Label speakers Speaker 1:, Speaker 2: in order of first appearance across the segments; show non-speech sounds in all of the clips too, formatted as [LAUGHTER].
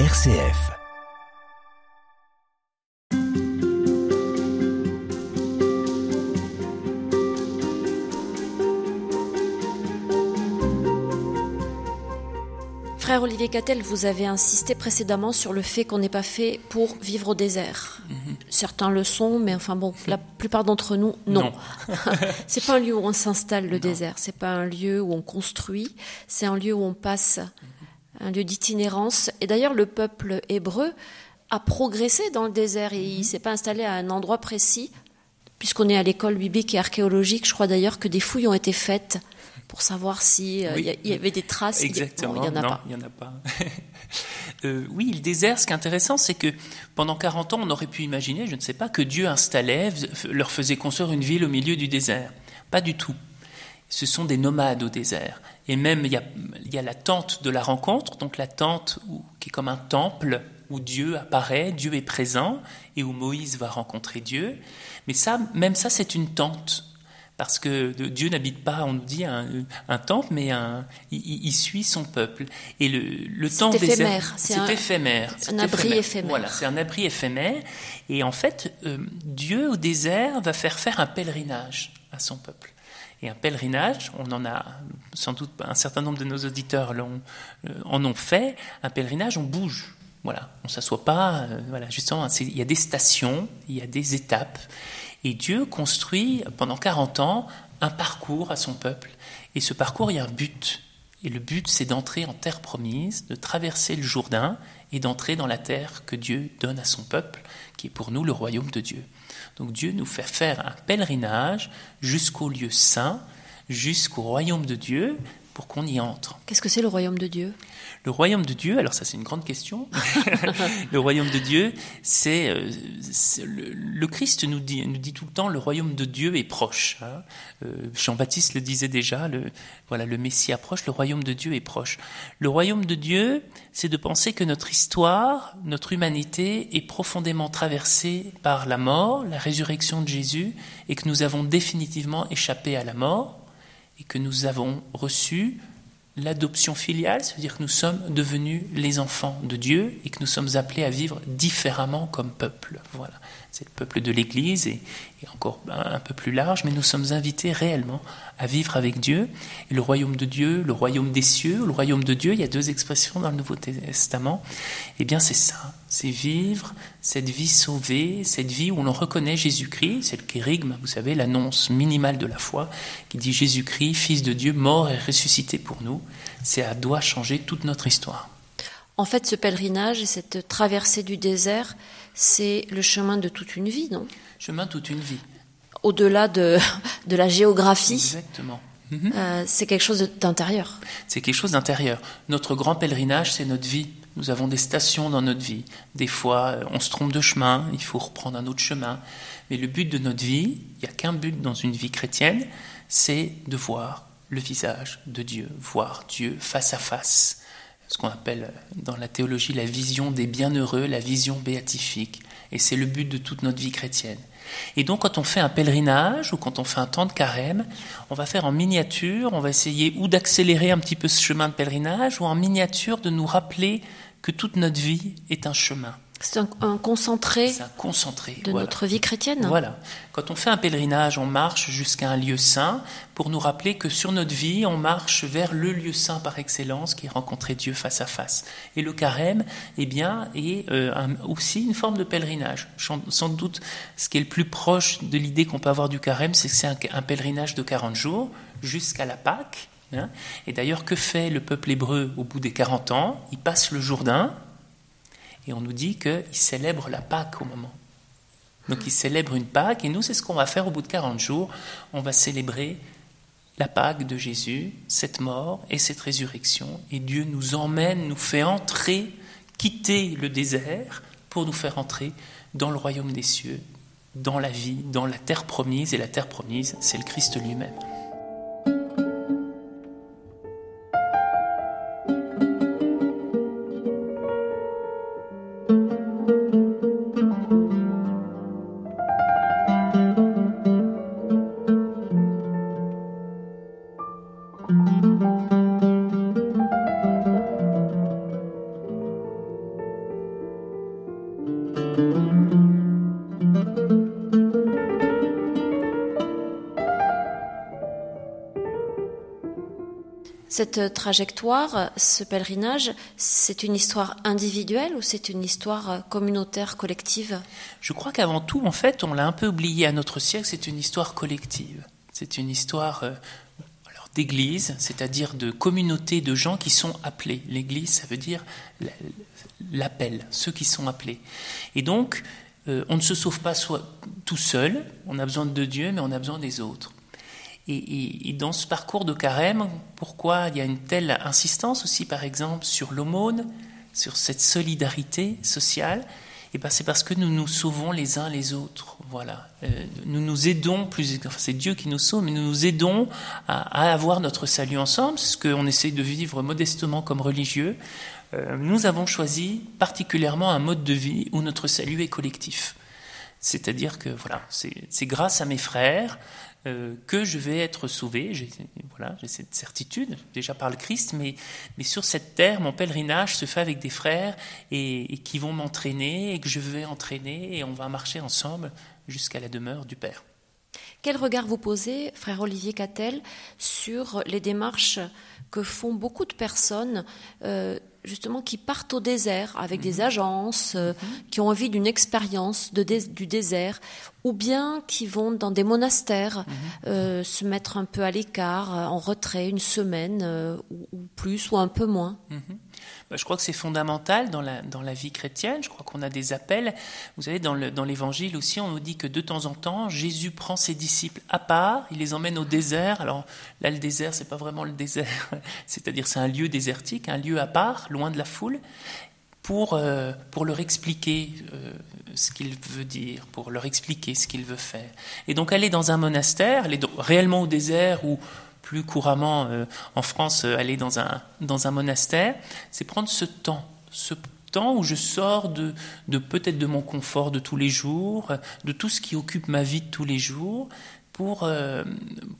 Speaker 1: RCF.
Speaker 2: Frère Olivier Cattel, vous avez insisté précédemment sur le fait qu'on n'est pas fait pour vivre au désert.
Speaker 3: Mhm.
Speaker 2: Certains le sont, mais enfin bon, la plupart d'entre nous, non. [LAUGHS] c'est pas un lieu où on s'installe le désert, c'est pas un lieu où on construit, c'est un lieu où on passe, un lieu d'itinérance. Et d'ailleurs, le peuple hébreu a progressé dans le désert et il
Speaker 3: Mhm.
Speaker 2: s'est pas installé à un endroit précis. Puisqu'on est à l'école biblique et archéologique, je crois d'ailleurs que des fouilles ont été faites pour savoir si euh,
Speaker 3: Oui.
Speaker 2: y avait des traces.
Speaker 3: Exactement.
Speaker 2: il y en a
Speaker 3: non,
Speaker 2: pas.
Speaker 3: il y en a pas. [LAUGHS] Euh, oui, le désert, ce qui est intéressant, c'est que pendant 40 ans, on aurait pu imaginer, je ne sais pas, que Dieu installait, leur faisait construire une ville au milieu du désert. Pas du tout. Ce sont des nomades au désert. Et même, il y a, il y a la tente de la rencontre, donc la tente où- qui est comme un temple où Dieu apparaît, Dieu est présent, et où Moïse va rencontrer Dieu. Mais ça, même ça, c'est une tente. Parce que Dieu n'habite pas, on nous dit, un, un temple, mais un, il, suit son peuple. Et le, le temps
Speaker 2: éphémère, c'est
Speaker 3: éphémère. c'est
Speaker 2: un abri éphémère.
Speaker 3: Voilà, c'est un abri éphémère. Et en fait, euh, Dieu au désert va faire faire un pèlerinage à son peuple. Et un pèlerinage, on en a sans doute un certain nombre de nos auditeurs l'ont- euh, en ont fait. Un pèlerinage, on bouge. Voilà, on s'assoit pas. euh, voilà, justement, il y a des stations, il y a des étapes. Et Dieu construit pendant 40 ans un parcours à son peuple. Et ce parcours, il y a un but. Et le but, c'est d'entrer en terre promise, de traverser le Jourdain et d'entrer dans la terre que Dieu donne à son peuple, qui est pour nous le royaume de Dieu. Donc Dieu nous fait faire un pèlerinage jusqu'au lieu saint, jusqu'au royaume de Dieu, pour qu'on y entre.
Speaker 2: Qu'est-ce que c'est le royaume de Dieu?
Speaker 3: Le royaume de Dieu, alors ça c'est une grande question. [LAUGHS] le royaume de Dieu, c'est euh, c'est le, le Christ nous dit, nous dit tout le temps le royaume de Dieu est proche. hein. Euh, Jean-Baptiste le disait déjà, le, voilà le Messie approche, le royaume de Dieu est proche. Le royaume de Dieu, c'est de penser que notre histoire, notre humanité est profondément traversée par la mort, la résurrection de Jésus, et que nous avons définitivement échappé à la mort et que nous avons reçu l'adoption filiale, c'est-à-dire que nous sommes devenus les enfants de Dieu et que nous sommes appelés à vivre différemment comme peuple. Voilà, c'est le peuple de l'Église et, et encore un, peu plus large, mais nous sommes invités réellement à vivre avec Dieu. Et le royaume de Dieu, le royaume des cieux, le royaume de Dieu, il y a deux expressions dans le Nouveau Testament. Eh bien, c'est ça, c'est vivre cette vie sauvée, cette vie où l'on reconnaît Jésus-Christ, c'est le kérigme, vous savez, l'annonce minimale de la foi, qui dit Jésus-Christ, Fils de Dieu, mort et ressuscité pour nous. Ça doit changer toute notre histoire.
Speaker 2: En fait, ce pèlerinage et cette traversée du désert, c'est le chemin de toute une vie, non?
Speaker 3: Chemin toute une vie.
Speaker 2: Au-delà de, [LAUGHS] de la géographie,
Speaker 3: Exactement.
Speaker 2: Euh, c'est quelque chose d'intérieur.
Speaker 3: C'est quelque chose d'intérieur. Notre grand pèlerinage, c'est notre vie. Nous avons des stations dans notre vie. Des fois, euh, on se trompe de chemin, il faut reprendre un autre chemin. Mais le but de notre vie, il n'y a qu'un but dans une vie chrétienne, c'est de voir le visage de Dieu, voir Dieu face à face. Ce qu'on appelle dans la théologie la vision des bienheureux, la vision béatifique. Et c'est le but de toute notre vie chrétienne. Et donc, quand on fait un pèlerinage ou quand on fait un temps de carême, on va faire en miniature, on va essayer ou d'accélérer un petit peu ce chemin de pèlerinage ou en miniature de nous rappeler que toute notre vie est un chemin.
Speaker 2: C'est un, un concentré
Speaker 3: C'est un concentré.
Speaker 2: de
Speaker 3: voilà.
Speaker 2: notre vie chrétienne.
Speaker 3: Voilà. Quand on fait un pèlerinage, on marche jusqu'à un lieu saint pour nous rappeler que sur notre vie, on marche vers le lieu saint par excellence qui est rencontrer Dieu face à face. Et le carême, eh bien, est euh, un- aussi une forme de pèlerinage. Sans doute, ce qui est le plus proche de l'idée qu'on peut avoir du carême, c'est que c'est un, un pèlerinage de 40 jours jusqu'à la Pâque. hein. Et d'ailleurs, que fait le peuple hébreu au bout des 40 ans? Il passe le Jourdain et on nous dit qu'il célèbre la Pâque au moment. Donc il célèbre une Pâque, et nous, c'est ce qu'on va faire au bout de 40 jours. On va célébrer la Pâque de Jésus, cette mort et cette résurrection. Et Dieu nous emmène, nous fait entrer, quitter le désert pour nous faire entrer dans le royaume des cieux, dans la vie, dans la terre promise. Et la terre promise, c'est le Christ lui-même.
Speaker 2: Cette trajectoire, ce pèlerinage, c'est une histoire individuelle ou c'est une histoire communautaire, collective?
Speaker 3: Je crois qu'avant tout, en fait, on l'a un peu oublié à notre siècle, c'est une histoire collective. C'est une histoire euh, d'église, c'est-à-dire de communauté de gens qui sont appelés. L'église, ça veut dire l'appel, ceux qui sont appelés. Et donc, euh, on ne se sauve pas tout seul, on a besoin de Dieu, mais on a besoin des autres. Et, dans ce parcours de carême, pourquoi il y a une telle insistance aussi, par exemple, sur l'aumône, sur cette solidarité sociale et eh ben c'est parce que nous nous sauvons les uns les autres. Voilà, euh, nous nous aidons plus. Enfin, c'est Dieu qui nous sauve, mais nous nous aidons à, avoir notre salut ensemble. Ce qu'on essaie de vivre modestement comme religieux. Euh, nous avons choisi particulièrement un mode de vie où notre salut est collectif. C'est-à-dire que voilà, c'est grâce à mes frères euh, que je vais être sauvé. J'ai cette certitude déjà par le Christ, mais, mais sur cette terre, mon pèlerinage se fait avec des frères et, qui vont m'entraîner et que je vais entraîner et on va marcher ensemble jusqu'à la demeure du Père.
Speaker 2: Quel regard vous posez, frère Olivier Cattel, sur les démarches que font beaucoup de personnes euh, justement qui partent au désert avec des mhm. agences, euh, mhm. qui ont envie d'une expérience de du désert, ou bien qui vont dans des monastères mhm. euh, se mettre un peu à l'écart, en retrait, une semaine ou, ou, plus ou un peu moins.
Speaker 3: Bah, je crois que c'est fondamental dans la, dans la vie chrétienne. Je crois qu'on a des appels. Vous savez, dans l'évangile aussi, on nous dit que de temps en temps, Jésus prend ses disciples à part, il les emmène au désert. Alors là, le désert, c'est pas vraiment le désert, [LAUGHS] c'est-à-dire c'est un lieu désertique, un lieu à part, loin de la foule, pour, euh, leur expliquer euh, ce qu'il veut dire, pour leur expliquer ce qu'il veut faire. Et donc aller dans un monastère, aller réellement au désert ou plus couramment euh, en France euh, aller dans un, dans un monastère, c'est prendre ce temps, ce temps où je sors de, de peut-être de mon confort de tous les jours, de tout ce qui occupe ma vie de tous les jours, pour, euh,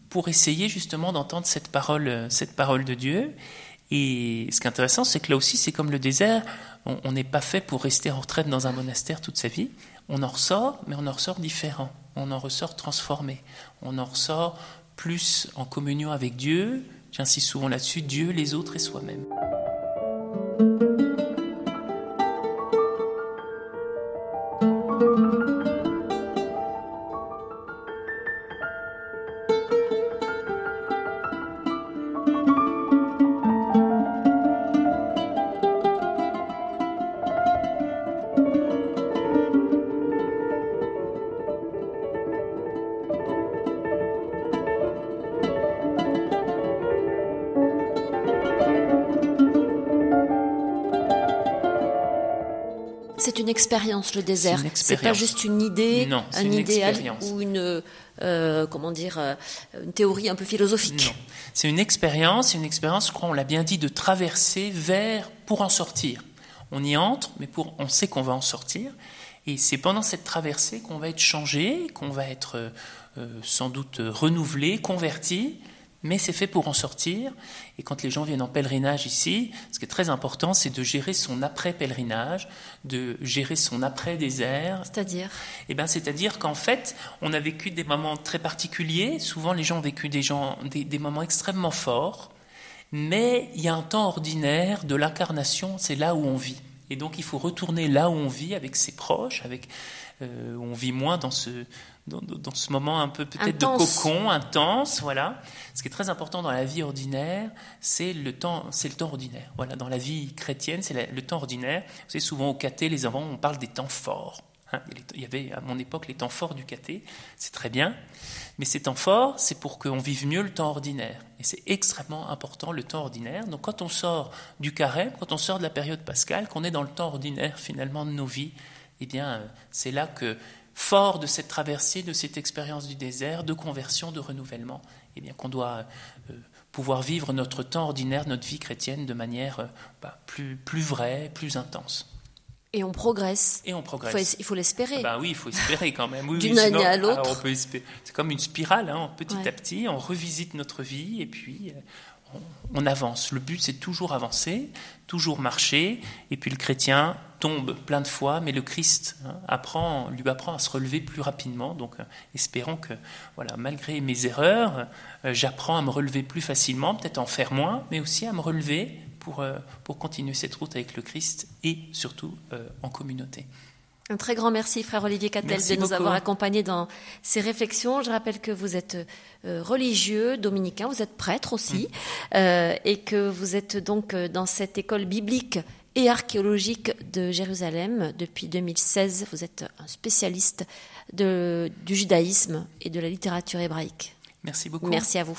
Speaker 3: pour essayer justement d'entendre cette parole, cette parole de Dieu. Et ce qui est intéressant, c'est que là aussi, c'est comme le désert, on n'est pas fait pour rester en retraite dans un monastère toute sa vie. On en ressort, mais on en ressort différent. On en ressort transformé. On en ressort plus en communion avec Dieu, j'insiste souvent là-dessus, Dieu, les autres et soi-même.
Speaker 2: C'est une expérience le désert. C'est pas juste une idée, un idéal ou une euh, comment dire euh, une théorie un peu philosophique.
Speaker 3: C'est une expérience, c'est une expérience, je crois, on l'a bien dit, de traverser vers pour en sortir. On y entre, mais pour on sait qu'on va en sortir. Et c'est pendant cette traversée qu'on va être changé, qu'on va être euh, sans doute renouvelé, converti, mais c'est fait pour en sortir. Et quand les gens viennent en pèlerinage ici, ce qui est très important, c'est de gérer son après-pèlerinage, de gérer son après-désert.
Speaker 2: C'est-à-dire?
Speaker 3: Eh bien, c'est-à-dire qu'en fait, on a vécu des moments très particuliers. Souvent, les gens ont vécu des, gens, des, des moments extrêmement forts. Mais il y a un temps ordinaire de l'incarnation, c'est là où on vit. Et donc, il faut retourner là où on vit avec ses proches, avec euh, on vit moins dans ce, dans, ce moment un peu peut-être de cocon intense, voilà. Ce qui est très important dans la vie ordinaire, c'est le temps, c'est le temps ordinaire. Voilà, dans la vie chrétienne, c'est le temps ordinaire. C'est souvent au caté, les enfants, on parle des temps forts. Hein. il y avait à mon époque les temps forts du caté, c'est très bien. Mais ces temps forts, c'est pour qu'on vive mieux le temps ordinaire. Et c'est extrêmement important le temps ordinaire. Donc quand on sort du carême, quand on sort de la période pascale, qu'on est dans le temps ordinaire finalement de nos vies, eh bien, euh, c'est là que, fort de cette traversée, de cette expérience du désert, de conversion, de renouvellement, eh bien, qu'on doit euh, pouvoir vivre notre temps ordinaire, notre vie chrétienne de manière euh, bah, plus, plus vraie, plus intense.
Speaker 2: Et on progresse.
Speaker 3: Et on progresse.
Speaker 2: Il faut l'espérer.
Speaker 3: bah oui, il faut espérer quand même. [LAUGHS]
Speaker 2: D'une année à l'autre.
Speaker 3: C'est comme une spirale. Hein, petit à petit, on revisite notre vie et puis on, on avance. Le but, c'est toujours avancer, toujours marcher. Et puis le chrétien tombe plein de fois, mais le Christ hein, apprend, lui apprend à se relever plus rapidement. Donc, euh, espérons que, voilà, malgré mes erreurs, euh, j'apprends à me relever plus facilement, peut-être en faire moins, mais aussi à me relever pour, euh, pour continuer cette route avec le Christ et surtout en communauté.
Speaker 2: Un très grand merci, frère Olivier Cattel, de nous avoir accompagnés dans ces réflexions. Je rappelle que vous êtes religieux, dominicain, vous êtes prêtre aussi, mm. et que vous êtes donc dans cette école biblique et archéologique de Jérusalem. Depuis 2016, vous êtes un spécialiste de, du judaïsme et de la littérature hébraïque.
Speaker 3: Merci beaucoup.
Speaker 2: Merci à vous.